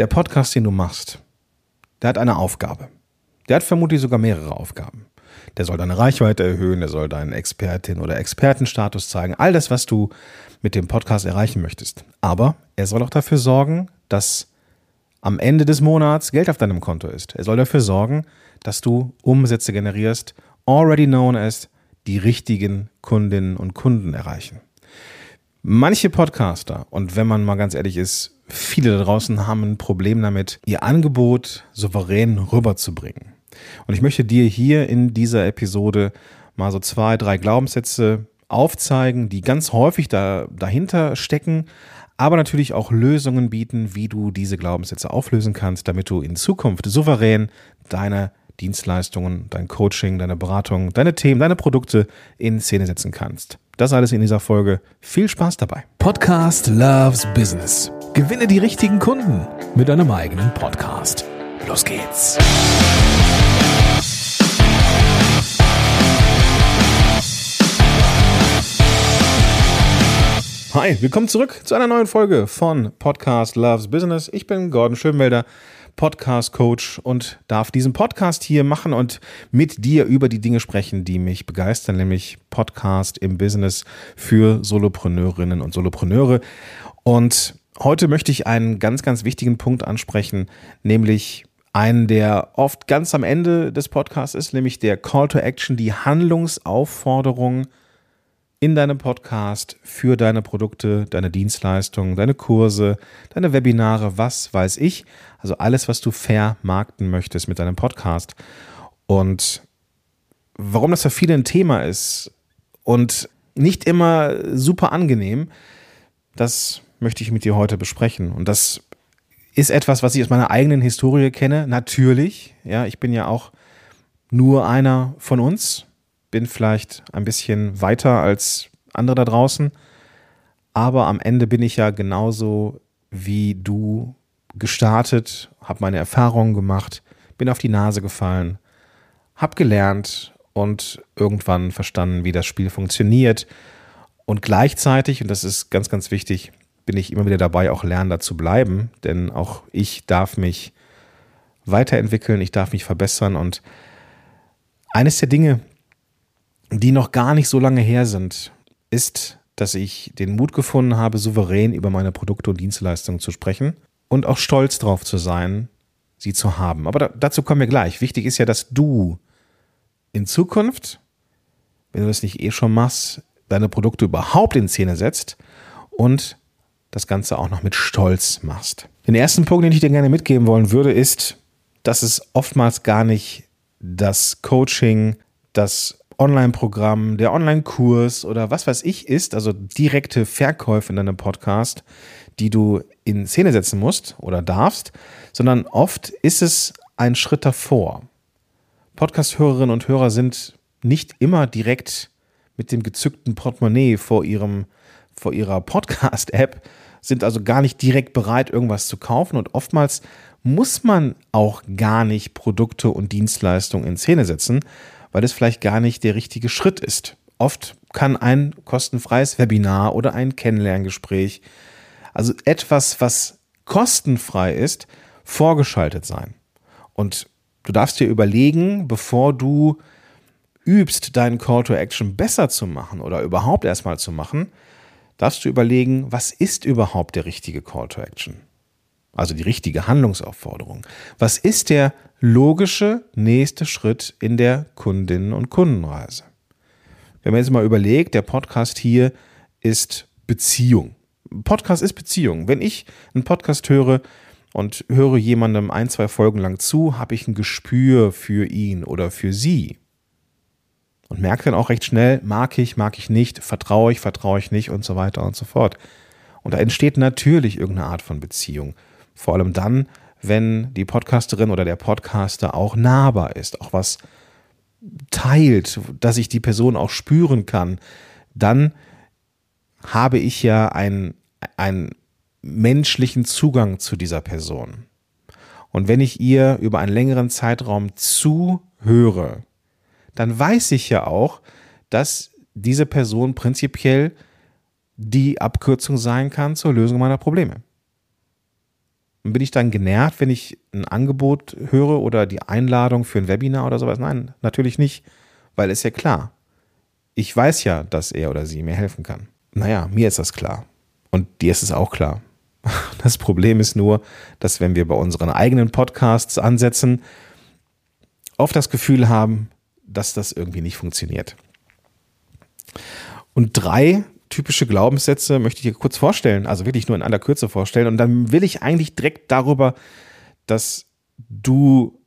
Der Podcast, den du machst, der hat eine Aufgabe. Der hat vermutlich sogar mehrere Aufgaben. Der soll deine Reichweite erhöhen, der soll deinen Expertin- oder Expertenstatus zeigen. All das, was du mit dem Podcast erreichen möchtest. Aber er soll auch dafür sorgen, dass am Ende des Monats Geld auf deinem Konto ist. Er soll dafür sorgen, dass du Umsätze generierst, already known as die richtigen Kundinnen und Kunden erreichen. Manche Podcaster, und wenn man mal ganz ehrlich ist, viele da draußen haben ein Problem damit, ihr Angebot souverän rüberzubringen. Und ich möchte dir hier in dieser Episode mal so zwei, drei Glaubenssätze aufzeigen, die ganz häufig da, dahinter stecken, aber natürlich auch Lösungen bieten, wie du diese Glaubenssätze auflösen kannst, damit du in Zukunft souverän deine Dienstleistungen, dein Coaching, deine Beratung, deine Themen, deine Produkte in Szene setzen kannst. Das alles in dieser Folge. Viel Spaß dabei. Podcast Loves Business. Gewinne die richtigen Kunden mit deinem eigenen Podcast. Los geht's. Hi, willkommen zurück zu einer neuen Folge von Podcast Loves Business. Ich bin Gordon Schönwelder, Podcast Coach und darf diesen Podcast hier machen und mit dir über die Dinge sprechen, die mich begeistern, nämlich Podcast im Business für Solopreneurinnen und Solopreneure. Und heute möchte ich einen ganz, ganz wichtigen Punkt ansprechen, nämlich einen, der oft ganz am Ende des Podcasts ist, nämlich der Call to Action, die Handlungsaufforderung in deinem Podcast für deine Produkte, deine Dienstleistungen, deine Kurse, deine Webinare, was weiß ich. Also alles, was du vermarkten möchtest mit deinem Podcast. Und warum das für viele ein Thema ist und nicht immer super angenehm, das möchte ich mit dir heute besprechen. Und das ist etwas, was ich aus meiner eigenen Historie kenne. Natürlich, ja, ich bin ja auch nur einer von uns bin vielleicht ein bisschen weiter als andere da draußen, aber am Ende bin ich ja genauso wie du gestartet, habe meine Erfahrungen gemacht, bin auf die Nase gefallen, habe gelernt und irgendwann verstanden, wie das Spiel funktioniert. Und gleichzeitig, und das ist ganz, ganz wichtig, bin ich immer wieder dabei, auch lernender zu bleiben, denn auch ich darf mich weiterentwickeln, ich darf mich verbessern und eines der Dinge, die noch gar nicht so lange her sind, ist, dass ich den Mut gefunden habe, souverän über meine Produkte und Dienstleistungen zu sprechen und auch stolz drauf zu sein, sie zu haben. Aber da, dazu kommen wir gleich. Wichtig ist ja, dass du in Zukunft, wenn du das nicht eh schon machst, deine Produkte überhaupt in Szene setzt und das Ganze auch noch mit Stolz machst. Den ersten Punkt, den ich dir gerne mitgeben wollen würde, ist, dass es oftmals gar nicht das Coaching, das Online-Programm, der Online-Kurs oder was weiß ich ist, also direkte Verkäufe in deinem Podcast, die du in Szene setzen musst oder darfst, sondern oft ist es ein Schritt davor. Podcast-Hörerinnen und Hörer sind nicht immer direkt mit dem gezückten Portemonnaie vor ihrem vor ihrer Podcast-App, sind also gar nicht direkt bereit, irgendwas zu kaufen und oftmals muss man auch gar nicht Produkte und Dienstleistungen in Szene setzen, weil es vielleicht gar nicht der richtige Schritt ist. Oft kann ein kostenfreies Webinar oder ein Kennenlerngespräch, also etwas, was kostenfrei ist, vorgeschaltet sein. Und du darfst dir überlegen, bevor du übst, deinen Call to Action besser zu machen oder überhaupt erstmal zu machen, darfst du überlegen, was ist überhaupt der richtige Call to Action? Also die richtige Handlungsaufforderung. Was ist der logische nächste Schritt in der Kundinnen- und Kundenreise. Wenn man jetzt mal überlegt, der Podcast hier ist Beziehung. Podcast ist Beziehung. Wenn ich einen Podcast höre und höre jemandem ein, zwei Folgen lang zu, habe ich ein Gespür für ihn oder für sie. Und merke dann auch recht schnell, mag ich, mag ich nicht, vertraue ich, vertraue ich nicht und so weiter und so fort. Und da entsteht natürlich irgendeine Art von Beziehung. Vor allem dann, wenn die Podcasterin oder der Podcaster auch nahbar ist, auch was teilt, dass ich die Person auch spüren kann, dann habe ich ja einen, einen menschlichen Zugang zu dieser Person. Und wenn ich ihr über einen längeren Zeitraum zuhöre, dann weiß ich ja auch, dass diese Person prinzipiell die Abkürzung sein kann zur Lösung meiner Probleme. Und bin ich dann genervt, wenn ich ein Angebot höre oder die Einladung für ein Webinar oder sowas? Nein, natürlich nicht, weil ist ja klar. Ich weiß ja, dass er oder sie mir helfen kann. Naja, mir ist das klar. Und dir ist es auch klar. Das Problem ist nur, dass wenn wir bei unseren eigenen Podcasts ansetzen, oft das Gefühl haben, dass das irgendwie nicht funktioniert. Und drei typische Glaubenssätze möchte ich dir kurz vorstellen, also wirklich nur in aller Kürze vorstellen. Und dann will ich eigentlich direkt darüber, dass du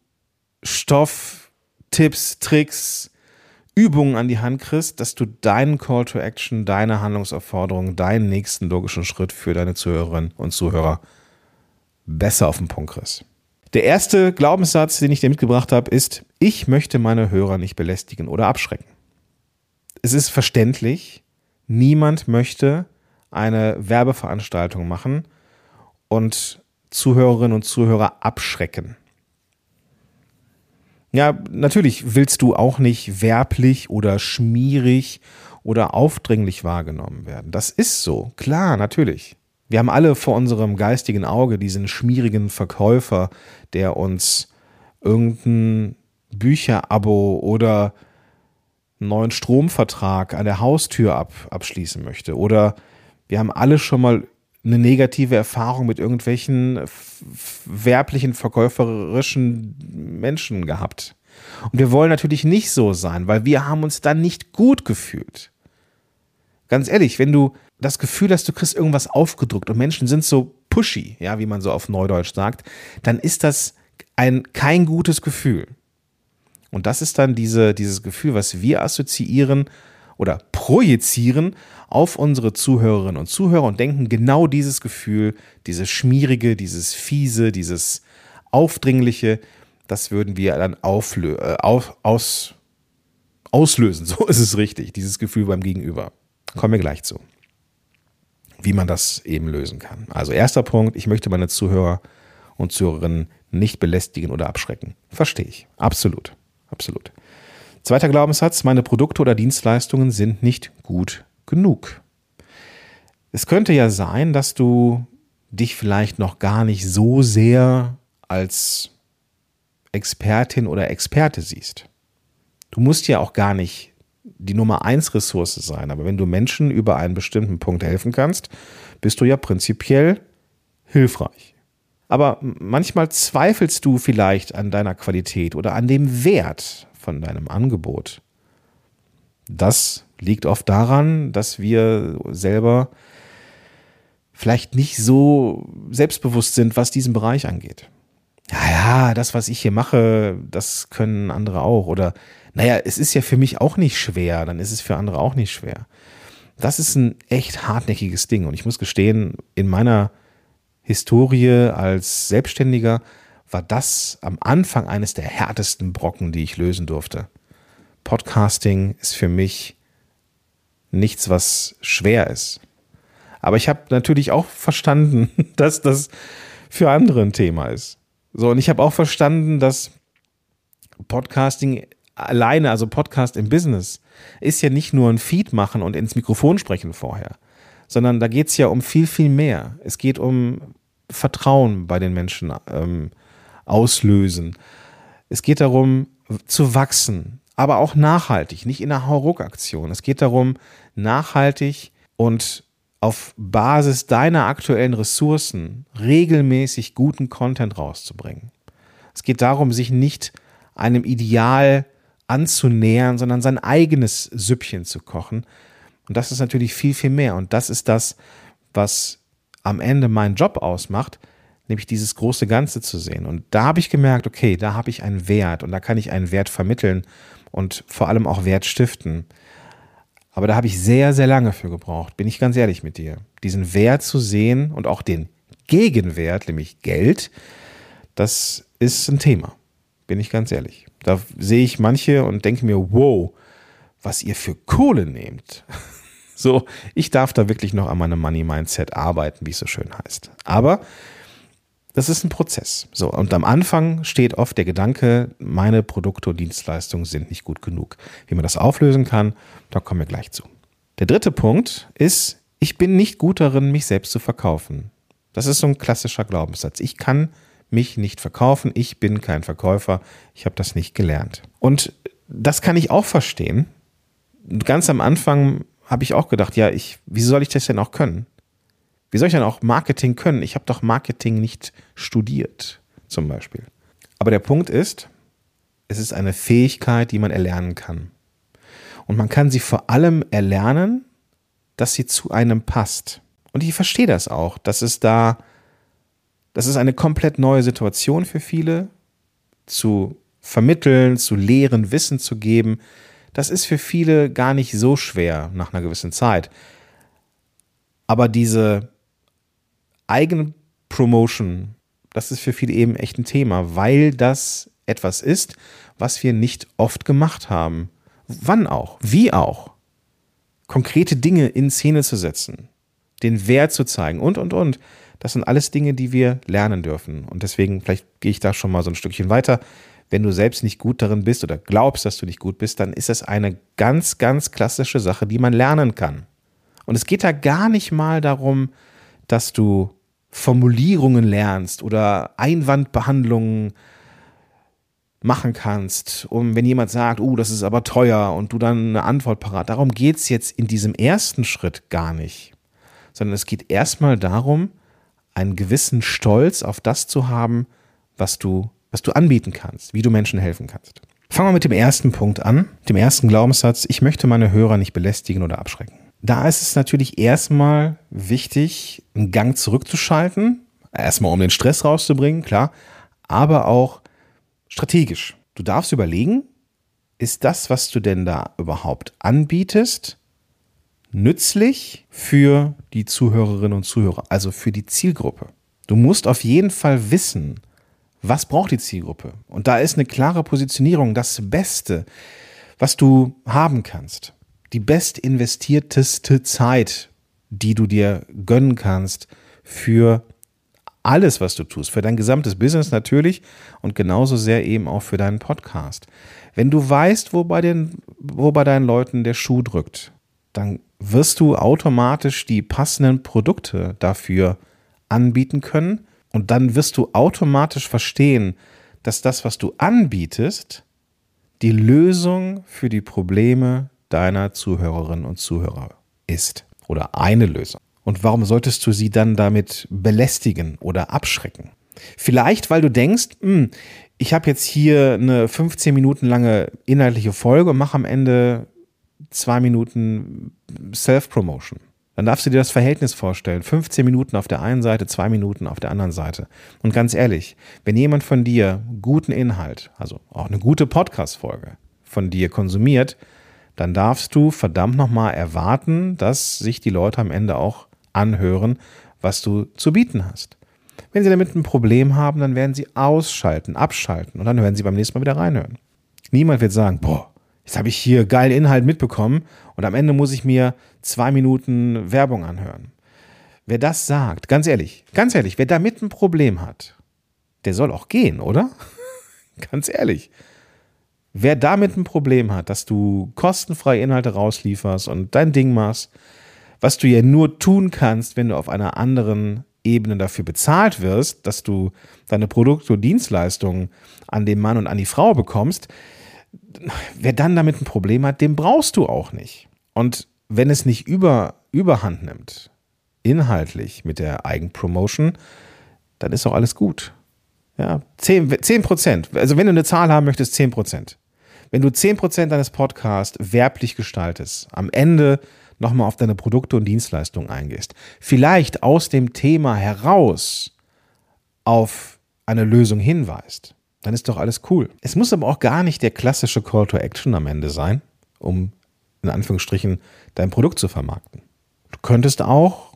Stoff, Tipps, Tricks, Übungen an die Hand kriegst, dass du deinen Call to Action, deine Handlungsaufforderung, deinen nächsten logischen Schritt für deine Zuhörerinnen und Zuhörer besser auf den Punkt kriegst. Der erste Glaubenssatz, den ich dir mitgebracht habe, ist, ich möchte meine Hörer nicht belästigen oder abschrecken. Es ist verständlich, niemand möchte eine Werbeveranstaltung machen und Zuhörerinnen und Zuhörer abschrecken. Ja, natürlich willst du auch nicht werblich oder schmierig oder aufdringlich wahrgenommen werden. Das ist so, klar, natürlich. Wir haben alle vor unserem geistigen Auge diesen schmierigen Verkäufer, der uns irgendein Bücherabo oder einen neuen Stromvertrag an der Haustür ab, abschließen möchte. Oder wir haben alle schon mal eine negative Erfahrung mit irgendwelchen werblichen, verkäuferischen Menschen gehabt. Und wir wollen natürlich nicht so sein, weil wir haben uns dann nicht gut gefühlt. Ganz ehrlich, wenn du das Gefühl hast, du kriegst irgendwas aufgedruckt und Menschen sind so pushy, ja, wie man so auf Neudeutsch sagt, dann ist das ein kein gutes Gefühl. Und das ist dann diese, dieses Gefühl, was wir assoziieren oder projizieren auf unsere Zuhörerinnen und Zuhörer und denken genau dieses Gefühl, dieses schmierige, dieses fiese, dieses aufdringliche, das würden wir dann auflö äh, auf, aus, auslösen. So ist es richtig, dieses Gefühl beim Gegenüber. Kommen wir gleich zu, wie man das eben lösen kann. Also erster Punkt, ich möchte meine Zuhörer und Zuhörerinnen nicht belästigen oder abschrecken. Verstehe ich. Absolut. Absolut. Zweiter Glaubenssatz, meine Produkte oder Dienstleistungen sind nicht gut genug. Es könnte ja sein, dass du dich vielleicht noch gar nicht so sehr als Expertin oder Experte siehst. Du musst ja auch gar nicht die Nummer eins Ressource sein, aber wenn du Menschen über einen bestimmten Punkt helfen kannst, bist du ja prinzipiell hilfreich. Aber manchmal zweifelst du vielleicht an deiner Qualität oder an dem Wert von deinem Angebot. Das liegt oft daran, dass wir selber vielleicht nicht so selbstbewusst sind, was diesen Bereich angeht. Ja, ja, das, was ich hier mache, das können andere auch. Oder, naja, es ist ja für mich auch nicht schwer, dann ist es für andere auch nicht schwer. Das ist ein echt hartnäckiges Ding. Und ich muss gestehen, in meiner Historie als Selbstständiger war das am Anfang eines der härtesten Brocken, die ich lösen durfte. Podcasting ist für mich nichts, was schwer ist. Aber ich habe natürlich auch verstanden, dass das für andere ein Thema ist. So, und ich habe auch verstanden, dass Podcasting alleine, also Podcast im Business, ist ja nicht nur ein Feed machen und ins Mikrofon sprechen vorher, sondern da geht es ja um viel, viel mehr. Es geht um Vertrauen bei den Menschen ähm, auslösen. Es geht darum, zu wachsen, aber auch nachhaltig, nicht in einer Hauruck-Aktion. Es geht darum, nachhaltig und auf Basis deiner aktuellen Ressourcen regelmäßig guten Content rauszubringen. Es geht darum, sich nicht einem Ideal anzunähern, sondern sein eigenes Süppchen zu kochen. Und das ist natürlich viel, viel mehr. Und das ist das, was am Ende meinen Job ausmacht, nämlich dieses große Ganze zu sehen. Und da habe ich gemerkt, okay, da habe ich einen Wert und da kann ich einen Wert vermitteln und vor allem auch Wert stiften. Aber da habe ich sehr, sehr lange für gebraucht, bin ich ganz ehrlich mit dir. Diesen Wert zu sehen und auch den Gegenwert, nämlich Geld, das ist ein Thema, bin ich ganz ehrlich. Da sehe ich manche und denke mir, wow, was ihr für Kohle nehmt. So, ich darf da wirklich noch an meinem Money Mindset arbeiten, wie es so schön heißt. Aber das ist ein Prozess. So, und am Anfang steht oft der Gedanke, meine Produkte und Dienstleistungen sind nicht gut genug. Wie man das auflösen kann, da kommen wir gleich zu. Der dritte Punkt ist, ich bin nicht gut darin, mich selbst zu verkaufen. Das ist so ein klassischer Glaubenssatz. Ich kann mich nicht verkaufen, ich bin kein Verkäufer, ich habe das nicht gelernt. Und das kann ich auch verstehen. Ganz am Anfang habe ich auch gedacht, ja, ich, wie soll ich das denn auch können? Wie soll ich denn auch Marketing können? Ich habe doch Marketing nicht studiert, zum Beispiel. Aber der Punkt ist, es ist eine Fähigkeit, die man erlernen kann. Und man kann sie vor allem erlernen, dass sie zu einem passt. Und ich verstehe das auch, dass es da, das ist eine komplett neue Situation für viele, zu vermitteln, zu lehren, Wissen zu geben. Das ist für viele gar nicht so schwer nach einer gewissen Zeit. Aber diese eigene Promotion, das ist für viele eben echt ein Thema, weil das etwas ist, was wir nicht oft gemacht haben. Wann auch? Wie auch? Konkrete Dinge in Szene zu setzen, den Wert zu zeigen und, und, und. Das sind alles Dinge, die wir lernen dürfen. Und deswegen, vielleicht gehe ich da schon mal so ein Stückchen weiter. Wenn du selbst nicht gut darin bist oder glaubst, dass du nicht gut bist, dann ist das eine ganz, ganz klassische Sache, die man lernen kann. Und es geht da gar nicht mal darum, dass du Formulierungen lernst oder Einwandbehandlungen machen kannst, um wenn jemand sagt, oh, das ist aber teuer und du dann eine Antwort parat. Darum geht es jetzt in diesem ersten Schritt gar nicht, sondern es geht erstmal darum, einen gewissen Stolz auf das zu haben, was du, was du anbieten kannst, wie du Menschen helfen kannst. Fangen wir mit dem ersten Punkt an, dem ersten Glaubenssatz, ich möchte meine Hörer nicht belästigen oder abschrecken. Da ist es natürlich erstmal wichtig, einen Gang zurückzuschalten, erstmal um den Stress rauszubringen, klar, aber auch strategisch. Du darfst überlegen, ist das, was du denn da überhaupt anbietest, nützlich für die Zuhörerinnen und Zuhörer, also für die Zielgruppe. Du musst auf jeden Fall wissen, was braucht die Zielgruppe. Und da ist eine klare Positionierung das Beste, was du haben kannst. Die best investierteste Zeit, die du dir gönnen kannst für alles, was du tust, für dein gesamtes Business natürlich und genauso sehr eben auch für deinen Podcast. Wenn du weißt, wo bei, den, wo bei deinen Leuten der Schuh drückt, dann wirst du automatisch die passenden Produkte dafür anbieten können und dann wirst du automatisch verstehen, dass das, was du anbietest, die Lösung für die Probleme deiner Zuhörerinnen und Zuhörer ist oder eine Lösung. Und warum solltest du sie dann damit belästigen oder abschrecken? Vielleicht, weil du denkst, hm, ich habe jetzt hier eine 15 Minuten lange inhaltliche Folge und mache am Ende zwei Minuten Self-Promotion. Dann darfst du dir das Verhältnis vorstellen. 15 Minuten auf der einen Seite, zwei Minuten auf der anderen Seite. Und ganz ehrlich, wenn jemand von dir guten Inhalt, also auch eine gute Podcast-Folge von dir konsumiert, dann darfst du verdammt nochmal erwarten, dass sich die Leute am Ende auch anhören, was du zu bieten hast. Wenn sie damit ein Problem haben, dann werden sie ausschalten, abschalten und dann werden sie beim nächsten Mal wieder reinhören. Niemand wird sagen, boah, jetzt habe ich hier geilen Inhalt mitbekommen und am Ende muss ich mir zwei Minuten Werbung anhören. Wer das sagt, ganz ehrlich, ganz ehrlich, wer damit ein Problem hat, der soll auch gehen, oder? ganz ehrlich. Wer damit ein Problem hat, dass du kostenfreie Inhalte rauslieferst und dein Ding machst, was du ja nur tun kannst, wenn du auf einer anderen Ebene dafür bezahlt wirst, dass du deine Produkte und Dienstleistungen an den Mann und an die Frau bekommst, wer dann damit ein Problem hat, den brauchst du auch nicht. Und wenn es nicht über, überhand nimmt, inhaltlich mit der Eigenpromotion, dann ist auch alles gut. Ja, 10, 10 Prozent. Also wenn du eine Zahl haben möchtest, 10 Prozent. Wenn du 10 Prozent deines Podcasts werblich gestaltest, am Ende nochmal auf deine Produkte und Dienstleistungen eingehst. Vielleicht aus dem Thema heraus auf eine Lösung hinweist. Dann ist doch alles cool. Es muss aber auch gar nicht der klassische Call to Action am Ende sein, um in Anführungsstrichen dein Produkt zu vermarkten. Du könntest auch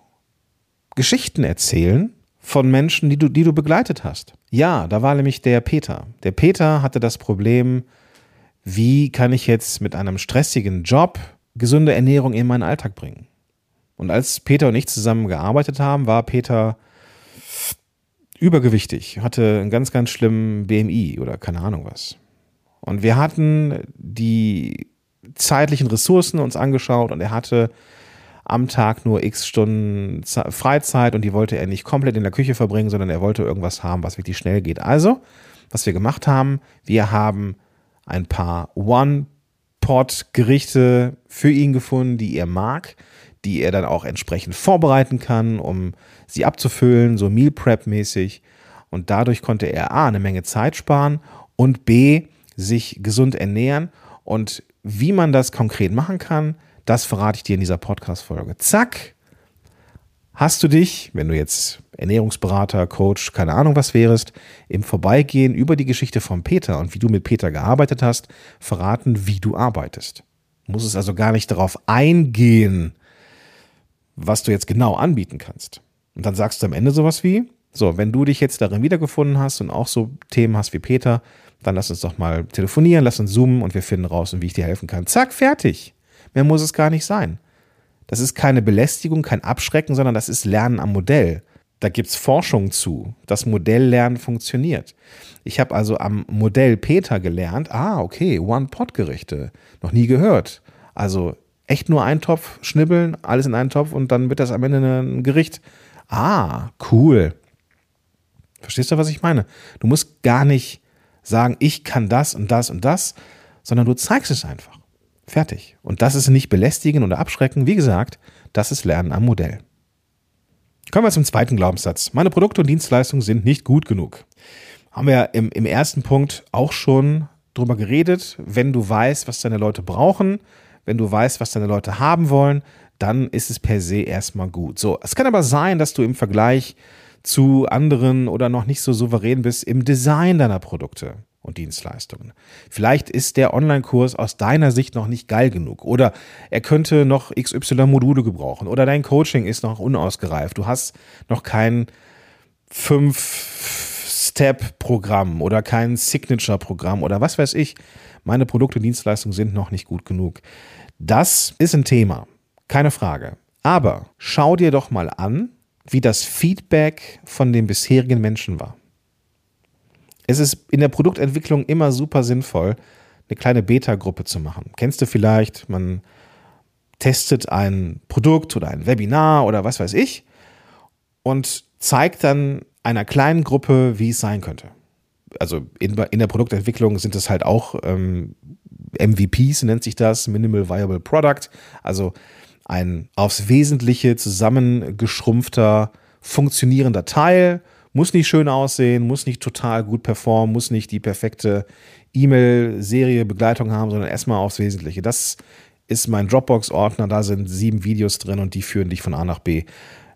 Geschichten erzählen von Menschen, die du, die du begleitet hast. Ja, da war nämlich der Peter. Der Peter hatte das Problem, wie kann ich jetzt mit einem stressigen Job gesunde Ernährung in meinen Alltag bringen. Und als Peter und ich zusammen gearbeitet haben, war Peter übergewichtig, hatte einen ganz, ganz schlimmen BMI oder keine Ahnung was. Und wir hatten die zeitlichen Ressourcen uns angeschaut und er hatte am Tag nur x Stunden Freizeit und die wollte er nicht komplett in der Küche verbringen, sondern er wollte irgendwas haben, was wirklich schnell geht. Also, was wir gemacht haben, wir haben ein paar One-Pot-Gerichte für ihn gefunden, die er mag, die er dann auch entsprechend vorbereiten kann, um sie abzufüllen, so Meal Prep-mäßig. Und dadurch konnte er A, eine Menge Zeit sparen und B, sich gesund ernähren. Und wie man das konkret machen kann, das verrate ich dir in dieser Podcast-Folge. Zack, hast du dich, wenn du jetzt Ernährungsberater, Coach, keine Ahnung was wärst, im Vorbeigehen über die Geschichte von Peter und wie du mit Peter gearbeitet hast, verraten, wie du arbeitest. Du musst es also gar nicht darauf eingehen, was du jetzt genau anbieten kannst. Und dann sagst du am Ende sowas wie, so, wenn du dich jetzt darin wiedergefunden hast und auch so Themen hast wie Peter, dann lass uns doch mal telefonieren, lass uns zoomen und wir finden raus, wie ich dir helfen kann. Zack, fertig. Mehr muss es gar nicht sein. Das ist keine Belästigung, kein Abschrecken, sondern das ist Lernen am Modell. Da gibt es Forschung zu. Das Modelllernen funktioniert. Ich habe also am Modell Peter gelernt, ah, okay, One-Pot-Gerichte. Noch nie gehört. Also echt nur ein Topf, schnibbeln, alles in einen Topf und dann wird das am Ende ein Gericht. Ah, cool. Verstehst du, was ich meine? Du musst gar nicht sagen, ich kann das und das und das, sondern du zeigst es einfach. Fertig. Und das ist nicht belästigen oder abschrecken. Wie gesagt, das ist Lernen am Modell. Kommen wir zum zweiten Glaubenssatz. Meine Produkte und Dienstleistungen sind nicht gut genug. Haben wir im, im ersten Punkt auch schon drüber geredet. Wenn du weißt, was deine Leute brauchen, wenn du weißt, was deine Leute haben wollen, dann ist es per se erstmal gut. So, es kann aber sein, dass du im Vergleich zu anderen oder noch nicht so souverän bist im Design deiner Produkte und Dienstleistungen. Vielleicht ist der Online-Kurs aus deiner Sicht noch nicht geil genug oder er könnte noch XY-Module gebrauchen oder dein Coaching ist noch unausgereift. Du hast noch kein Fünf-Step-Programm oder kein Signature-Programm oder was weiß ich. Meine Produkte und Dienstleistungen sind noch nicht gut genug. Das ist ein Thema, keine Frage. Aber schau dir doch mal an, wie das Feedback von den bisherigen Menschen war. Es ist in der Produktentwicklung immer super sinnvoll, eine kleine Beta-Gruppe zu machen. Kennst du vielleicht, man testet ein Produkt oder ein Webinar oder was weiß ich und zeigt dann einer kleinen Gruppe, wie es sein könnte. Also in, in der Produktentwicklung sind es halt auch ähm, MVPs, nennt sich das, Minimal Viable Product, also ein aufs Wesentliche zusammengeschrumpfter, funktionierender Teil muss nicht schön aussehen, muss nicht total gut performen, muss nicht die perfekte E-Mail-Serie Begleitung haben, sondern erstmal aufs Wesentliche. Das ist mein Dropbox-Ordner, da sind sieben Videos drin und die führen dich von A nach B.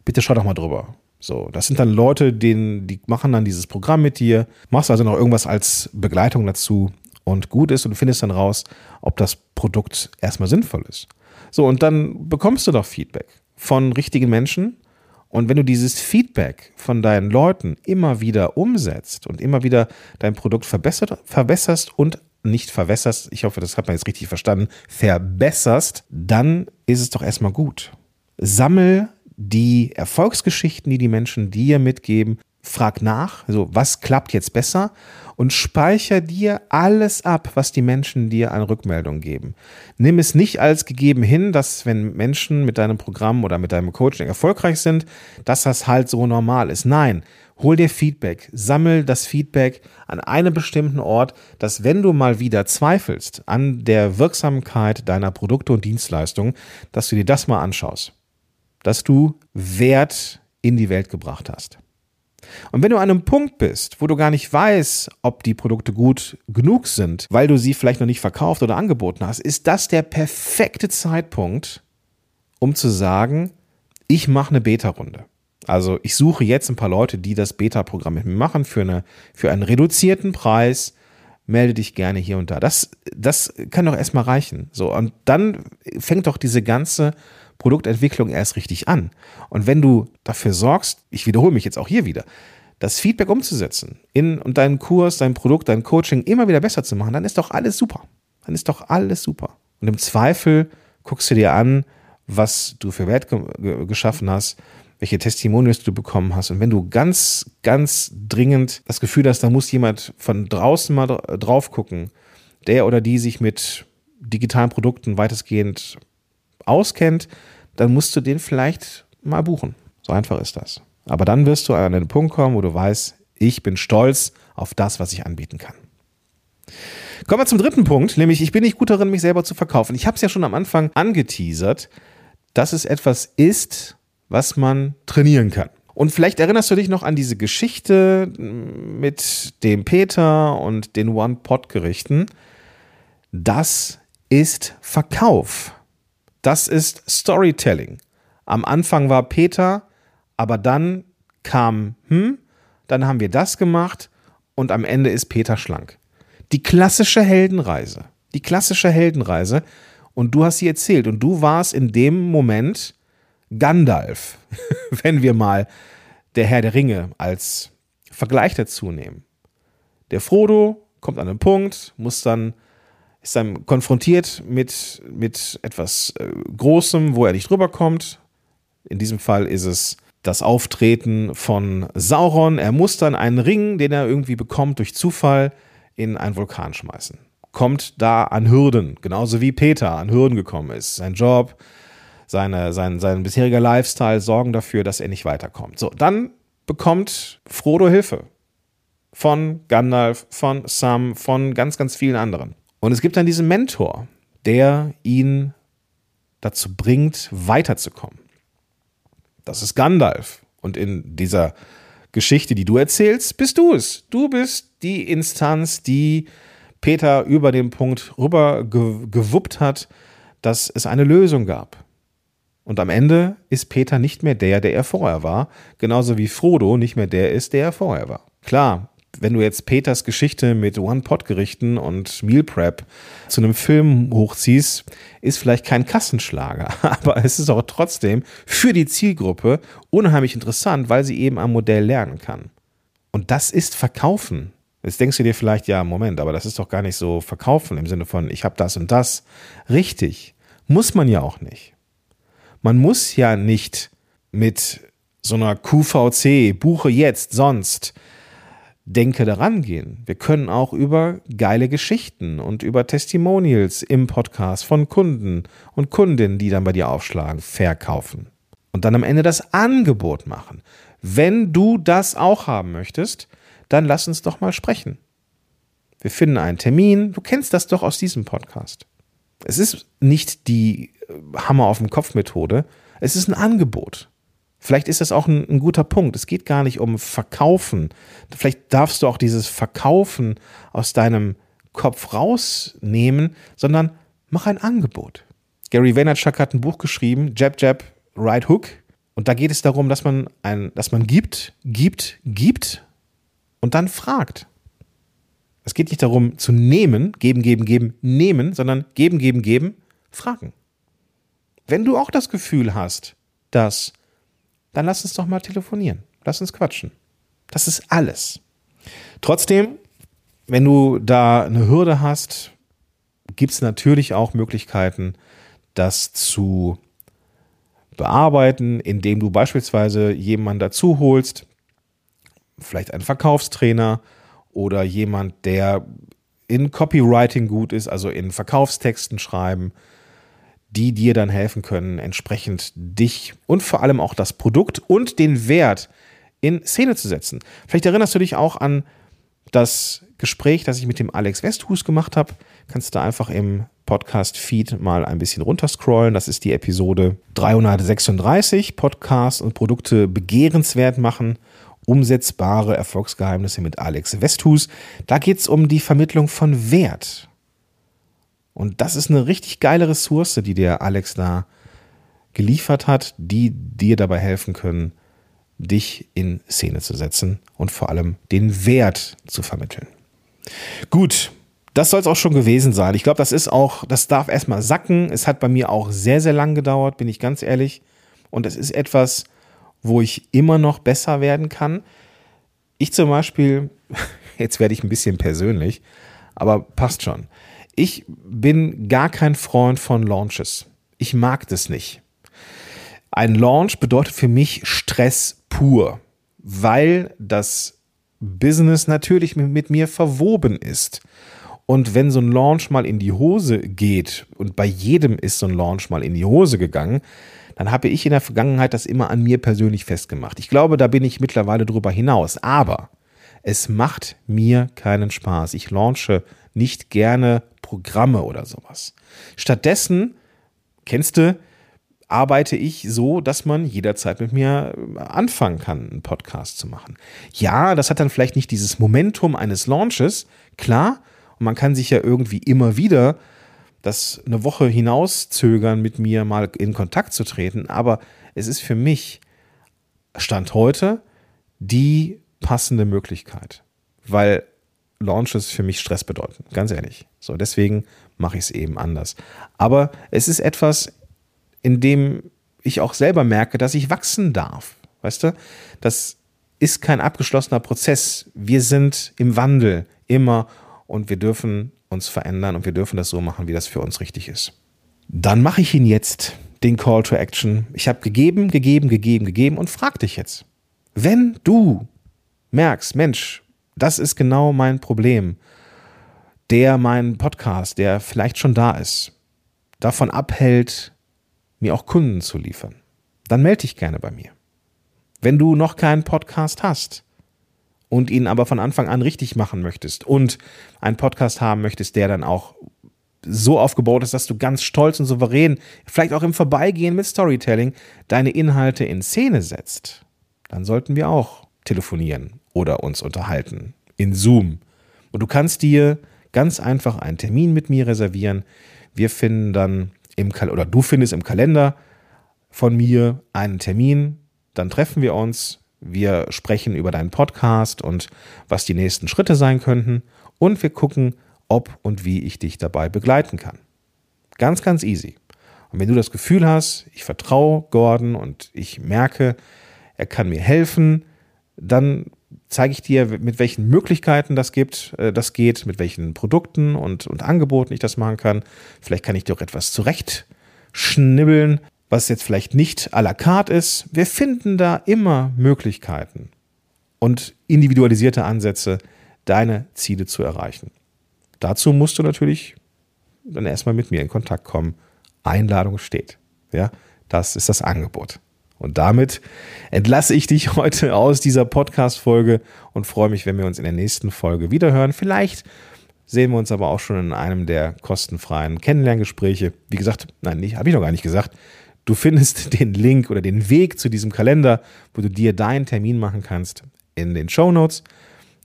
Bitte schau doch mal drüber. So, das sind dann Leute, denen, die machen dann dieses Programm mit dir, machst also noch irgendwas als Begleitung dazu und gut ist und findest dann raus, ob das Produkt erstmal sinnvoll ist. So, und dann bekommst du doch Feedback von richtigen Menschen, und wenn du dieses Feedback von deinen Leuten immer wieder umsetzt und immer wieder dein Produkt verbessert, verbesserst und nicht verwässerst, ich hoffe, das hat man jetzt richtig verstanden, verbesserst, dann ist es doch erstmal gut. Sammel die Erfolgsgeschichten, die die Menschen dir mitgeben, frag nach, also was klappt jetzt besser und speicher dir alles ab, was die Menschen dir an Rückmeldung geben. Nimm es nicht als gegeben hin, dass wenn Menschen mit deinem Programm oder mit deinem Coaching erfolgreich sind, dass das halt so normal ist. Nein, hol dir Feedback, sammel das Feedback an einem bestimmten Ort, dass wenn du mal wieder zweifelst an der Wirksamkeit deiner Produkte und Dienstleistungen, dass du dir das mal anschaust, dass du Wert in die Welt gebracht hast. Und wenn du an einem Punkt bist, wo du gar nicht weißt, ob die Produkte gut genug sind, weil du sie vielleicht noch nicht verkauft oder angeboten hast, ist das der perfekte Zeitpunkt, um zu sagen, ich mache eine Beta-Runde. Also ich suche jetzt ein paar Leute, die das Beta-Programm mit mir machen für, eine, für einen reduzierten Preis. Melde dich gerne hier und da. Das, das kann doch erstmal reichen. So, und dann fängt doch diese ganze Produktentwicklung erst richtig an. Und wenn du dafür sorgst, ich wiederhole mich jetzt auch hier wieder, das Feedback umzusetzen in und deinen Kurs, dein Produkt, dein Coaching immer wieder besser zu machen, dann ist doch alles super. Dann ist doch alles super. Und im Zweifel guckst du dir an, was du für Wert ge geschaffen hast, welche Testimonials du bekommen hast. Und wenn du ganz, ganz dringend das Gefühl hast, da muss jemand von draußen mal drauf gucken, der oder die sich mit digitalen Produkten weitestgehend auskennt, dann musst du den vielleicht mal buchen. So einfach ist das. Aber dann wirst du an einen Punkt kommen, wo du weißt, ich bin stolz auf das, was ich anbieten kann. Kommen wir zum dritten Punkt, nämlich ich bin nicht gut darin, mich selber zu verkaufen. Ich habe es ja schon am Anfang angeteasert, dass es etwas ist, was man trainieren kann. Und vielleicht erinnerst du dich noch an diese Geschichte mit dem Peter und den One-Pot-Gerichten. Das ist Verkauf. Das ist Storytelling. Am Anfang war Peter, aber dann kam, hm, dann haben wir das gemacht und am Ende ist Peter schlank. Die klassische Heldenreise. Die klassische Heldenreise. Und du hast sie erzählt. Und du warst in dem Moment Gandalf, wenn wir mal der Herr der Ringe als Vergleich dazu nehmen. Der Frodo kommt an einen Punkt, muss dann, ist dann konfrontiert mit, mit etwas äh, Großem, wo er nicht rüberkommt. In diesem Fall ist es das Auftreten von Sauron. Er muss dann einen Ring, den er irgendwie bekommt durch Zufall, in einen Vulkan schmeißen. Kommt da an Hürden, genauso wie Peter an Hürden gekommen ist. Sein Job, seine, sein, sein bisheriger Lifestyle sorgen dafür, dass er nicht weiterkommt. So, dann bekommt Frodo Hilfe von Gandalf, von Sam, von ganz, ganz vielen anderen. Und es gibt dann diesen Mentor, der ihn dazu bringt, weiterzukommen. Das ist Gandalf. Und in dieser Geschichte, die du erzählst, bist du es. Du bist die Instanz, die Peter über den Punkt rüber gewuppt hat, dass es eine Lösung gab. Und am Ende ist Peter nicht mehr der, der er vorher war, genauso wie Frodo nicht mehr der ist, der er vorher war. Klar, wenn du jetzt Peters Geschichte mit One-Pot-Gerichten und Meal Prep zu einem Film hochziehst, ist vielleicht kein Kassenschlager, aber es ist auch trotzdem für die Zielgruppe unheimlich interessant, weil sie eben am Modell lernen kann. Und das ist Verkaufen. Jetzt denkst du dir vielleicht, ja, Moment, aber das ist doch gar nicht so Verkaufen im Sinne von, ich habe das und das. Richtig, muss man ja auch nicht. Man muss ja nicht mit so einer QVC, buche jetzt, sonst, denke daran gehen. Wir können auch über geile Geschichten und über Testimonials im Podcast von Kunden und Kundinnen, die dann bei dir aufschlagen, verkaufen. Und dann am Ende das Angebot machen. Wenn du das auch haben möchtest, dann lass uns doch mal sprechen. Wir finden einen Termin. Du kennst das doch aus diesem Podcast. Es ist nicht die äh, Hammer auf dem Kopf Methode. Es ist ein Angebot. Vielleicht ist das auch ein, ein, guter Punkt. Es geht gar nicht um Verkaufen. Vielleicht darfst du auch dieses Verkaufen aus deinem Kopf rausnehmen, sondern mach ein Angebot. Gary Vaynerchuk hat ein Buch geschrieben, Jab Jab Right Hook. Und da geht es darum, dass man, ein, dass man gibt, gibt, gibt und dann fragt. Es geht nicht darum zu nehmen, geben, geben, geben, nehmen, sondern geben, geben, geben, fragen. Wenn du auch das Gefühl hast, dass dann lass uns doch mal telefonieren. Lass uns quatschen. Das ist alles. Trotzdem, wenn du da eine Hürde hast, gibt es natürlich auch Möglichkeiten, das zu bearbeiten, indem du beispielsweise jemanden dazu holst, vielleicht einen Verkaufstrainer oder jemand, der in Copywriting gut ist, also in Verkaufstexten schreiben, die dir dann helfen können, entsprechend dich und vor allem auch das Produkt und den Wert in Szene zu setzen. Vielleicht erinnerst du dich auch an das Gespräch, das ich mit dem Alex Westhus gemacht habe. Kannst du da einfach im Podcast-Feed mal ein bisschen runterscrollen. Das ist die Episode 336, Podcast und Produkte begehrenswert machen. Umsetzbare Erfolgsgeheimnisse mit Alex Westhus. Da geht es um die Vermittlung von Wert. Und das ist eine richtig geile Ressource, die der Alex da geliefert hat, die dir dabei helfen können, dich in Szene zu setzen und vor allem den Wert zu vermitteln. Gut, das soll es auch schon gewesen sein. Ich glaube, das ist auch, das darf erstmal sacken. Es hat bei mir auch sehr, sehr lang gedauert, bin ich ganz ehrlich. Und es ist etwas, wo ich immer noch besser werden kann. Ich zum Beispiel, jetzt werde ich ein bisschen persönlich, aber passt schon. Ich bin gar kein Freund von Launches. Ich mag das nicht. Ein Launch bedeutet für mich Stress pur, weil das Business natürlich mit, mir verwoben ist. Und wenn so ein Launch mal in die Hose geht, und bei jedem ist so ein Launch mal in die Hose gegangen, dann habe ich in der Vergangenheit das immer an mir persönlich festgemacht. Ich glaube, da bin ich mittlerweile drüber hinaus. Aber es macht mir keinen Spaß. Ich launche nicht gerne Programme oder sowas. Stattdessen, kennst du, arbeite ich so, dass man jederzeit mit mir anfangen kann, einen Podcast zu machen. Ja, das hat dann vielleicht nicht dieses Momentum eines Launches, klar, und man kann sich ja irgendwie immer wieder das eine Woche hinauszögern, mit mir mal in Kontakt zu treten, aber es ist für mich Stand heute die passende Möglichkeit, weil Launches für mich Stress bedeuten, ganz ehrlich. So, deswegen mache ich es eben anders. Aber es ist etwas, in dem ich auch selber merke, dass ich wachsen darf. Weißt du? Das ist kein abgeschlossener Prozess. Wir sind im Wandel immer und wir dürfen uns verändern und wir dürfen das so machen, wie das für uns richtig ist. Dann mache ich ihn jetzt, den Call to Action. Ich habe gegeben, gegeben, gegeben, gegeben und frag dich jetzt. Wenn du merkst, Mensch, das ist genau mein Problem, der mein Podcast, der vielleicht schon da ist, davon abhält, mir auch Kunden zu liefern, dann melde dich gerne bei mir. Wenn du noch keinen Podcast hast und ihn aber von Anfang an richtig machen möchtest und einen Podcast haben möchtest, der dann auch so aufgebaut ist, dass du ganz stolz und souverän, vielleicht auch im Vorbeigehen mit Storytelling, deine Inhalte in Szene setzt, dann sollten wir auch telefonieren oder uns unterhalten in Zoom. Und du kannst dir ganz einfach einen Termin mit mir reservieren. Wir finden dann im Kal oder du findest im Kalender von mir einen Termin, dann treffen wir uns, wir sprechen über deinen Podcast und was die nächsten Schritte sein könnten und wir gucken, ob und wie ich dich dabei begleiten kann. Ganz, ganz easy. Und wenn du das Gefühl hast, ich vertraue Gordon und ich merke, er kann mir helfen, dann zeige ich dir, mit welchen Möglichkeiten das gibt, äh, das geht, mit welchen Produkten und, und Angeboten ich das machen kann. Vielleicht kann ich dir auch etwas zurechtschnibbeln, was jetzt vielleicht nicht à la carte ist. Wir finden da immer Möglichkeiten und individualisierte Ansätze, deine Ziele zu erreichen. Dazu musst du natürlich dann erstmal mit mir in Kontakt kommen. Einladung steht. Ja, das ist das Angebot. Und damit entlasse ich dich heute aus dieser Podcast-Folge und freue mich, wenn wir uns in der nächsten Folge wiederhören. Vielleicht sehen wir uns aber auch schon in einem der kostenfreien Kennenlerngespräche. Wie gesagt, nein, habe ich noch gar nicht gesagt. Du findest den Link oder den Weg zu diesem Kalender, wo du dir deinen Termin machen kannst, in den Show Notes.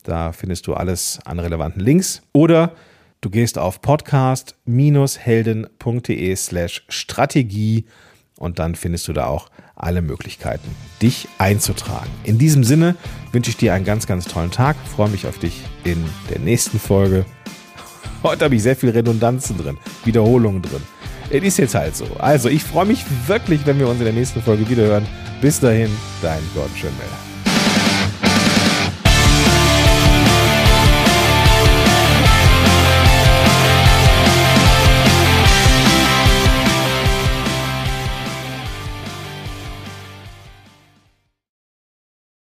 Da findest du alles an relevanten Links. Oder du gehst auf podcast-helden.de slash Strategie und dann findest du da auch alle Möglichkeiten, dich einzutragen. In diesem Sinne wünsche ich dir einen ganz, ganz tollen Tag. freue mich auf dich in der nächsten Folge. Heute habe ich sehr viel Redundanzen drin, Wiederholungen drin. Es ist jetzt halt so. Also, ich freue mich wirklich, wenn wir uns in der nächsten Folge wiederhören. Bis dahin, dein Gordon Schönmelder.